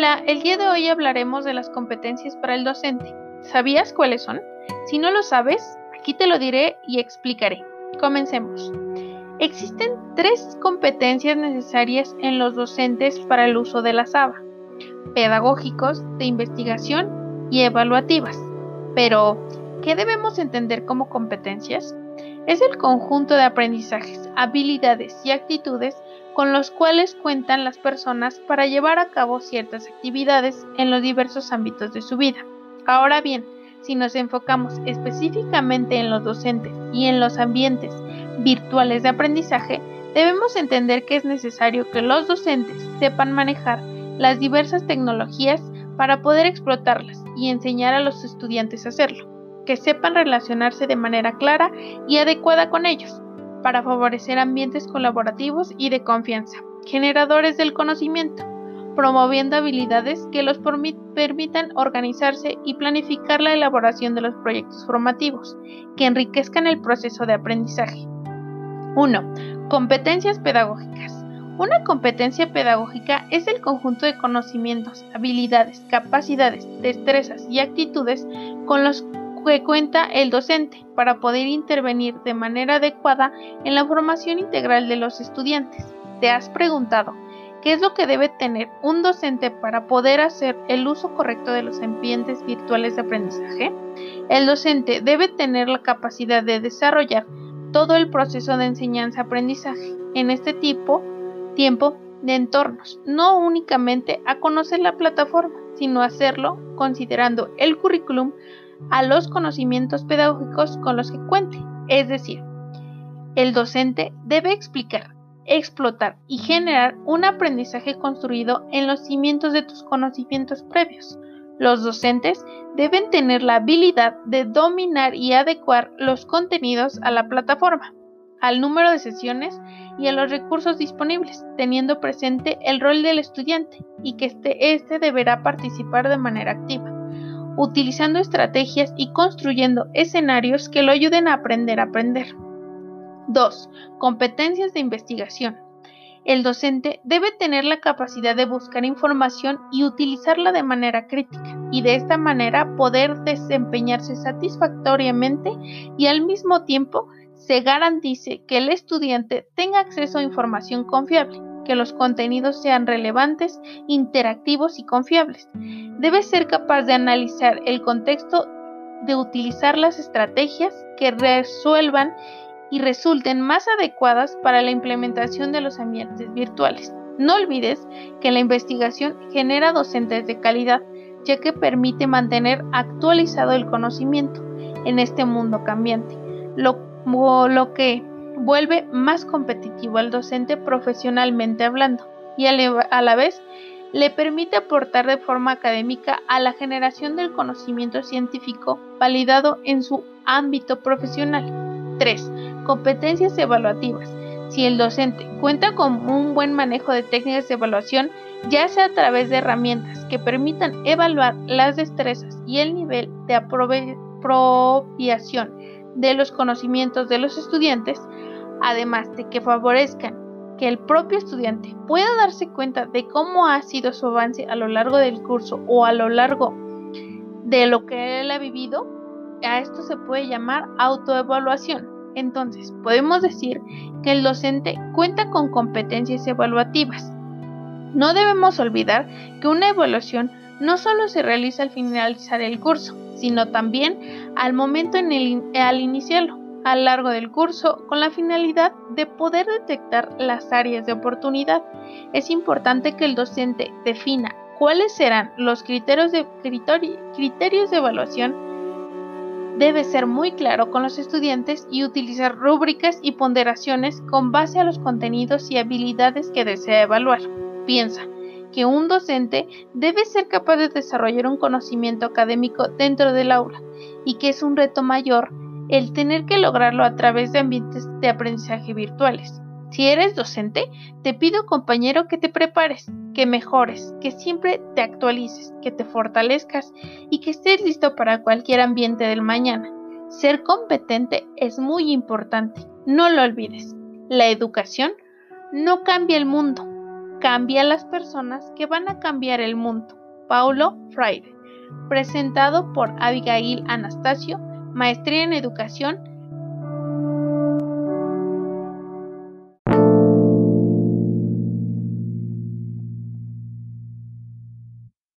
Hola, el día de hoy hablaremos de las competencias para el docente. ¿Sabías cuáles son? Si no lo sabes, aquí te lo diré y explicaré. Comencemos. Existen tres competencias necesarias en los docentes para el uso de la SABA, pedagógicos, de investigación y evaluativas. Pero, ¿qué debemos entender como competencias? Es el conjunto de aprendizajes, habilidades y actitudes con los cuales cuentan las personas para llevar a cabo ciertas actividades en los diversos ámbitos de su vida. Ahora bien, si nos enfocamos específicamente en los docentes y en los ambientes virtuales de aprendizaje, debemos entender que es necesario que los docentes sepan manejar las diversas tecnologías para poder explotarlas y enseñar a los estudiantes a hacerlo, que sepan relacionarse de manera clara y adecuada con ellos, para favorecer ambientes colaborativos y de confianza, generadores del conocimiento, promoviendo habilidades que los permitan organizarse y planificar la elaboración de los proyectos formativos, que enriquezcan el proceso de aprendizaje. 1. Competencias pedagógicas. Una competencia pedagógica es el conjunto de conocimientos, habilidades, capacidades, destrezas y actitudes con los que cuenta el docente para poder intervenir de manera adecuada en la formación integral de los estudiantes. ¿Te has preguntado qué es lo que debe tener un docente para poder hacer el uso correcto de los ambientes virtuales de aprendizaje? El docente debe tener la capacidad de desarrollar todo el proceso de enseñanza-aprendizaje en este tipo, tiempo de entornos, no únicamente a conocer la plataforma, sino hacerlo considerando el currículum a los conocimientos pedagógicos con los que cuente. Es decir, el docente debe explicar, explotar y generar un aprendizaje construido en los cimientos de tus conocimientos previos. Los docentes deben tener la habilidad de dominar y adecuar los contenidos a la plataforma, al número de sesiones y a los recursos disponibles, teniendo presente el rol del estudiante y que este, este deberá participar de manera activa utilizando estrategias y construyendo escenarios que lo ayuden a aprender a aprender. 2. Competencias de investigación. El docente debe tener la capacidad de buscar información y utilizarla de manera crítica y de esta manera poder desempeñarse satisfactoriamente y al mismo tiempo se garantice que el estudiante tenga acceso a información confiable que los contenidos sean relevantes, interactivos y confiables. Debe ser capaz de analizar el contexto, de utilizar las estrategias que resuelvan y resulten más adecuadas para la implementación de los ambientes virtuales. No olvides que la investigación genera docentes de calidad, ya que permite mantener actualizado el conocimiento en este mundo cambiante, lo, lo que vuelve más competitivo al docente profesionalmente hablando y a la vez le permite aportar de forma académica a la generación del conocimiento científico validado en su ámbito profesional. 3. Competencias evaluativas. Si el docente cuenta con un buen manejo de técnicas de evaluación, ya sea a través de herramientas que permitan evaluar las destrezas y el nivel de apropiación de los conocimientos de los estudiantes, además de que favorezcan que el propio estudiante pueda darse cuenta de cómo ha sido su avance a lo largo del curso o a lo largo de lo que él ha vivido, a esto se puede llamar autoevaluación. Entonces, podemos decir que el docente cuenta con competencias evaluativas. No debemos olvidar que una evaluación no solo se realiza al finalizar el curso, sino también al momento al iniciarlo a lo largo del curso con la finalidad de poder detectar las áreas de oportunidad. Es importante que el docente defina cuáles serán los criterios de, criterios de evaluación. Debe ser muy claro con los estudiantes y utilizar rúbricas y ponderaciones con base a los contenidos y habilidades que desea evaluar. Piensa que un docente debe ser capaz de desarrollar un conocimiento académico dentro del aula y que es un reto mayor el tener que lograrlo a través de ambientes de aprendizaje virtuales. Si eres docente, te pido compañero que te prepares, que mejores, que siempre te actualices, que te fortalezcas y que estés listo para cualquier ambiente del mañana. Ser competente es muy importante, no lo olvides. La educación no cambia el mundo, Cambia las personas que van a cambiar el mundo. Paulo Freire. Presentado por Abigail Anastasio, Maestría en Educación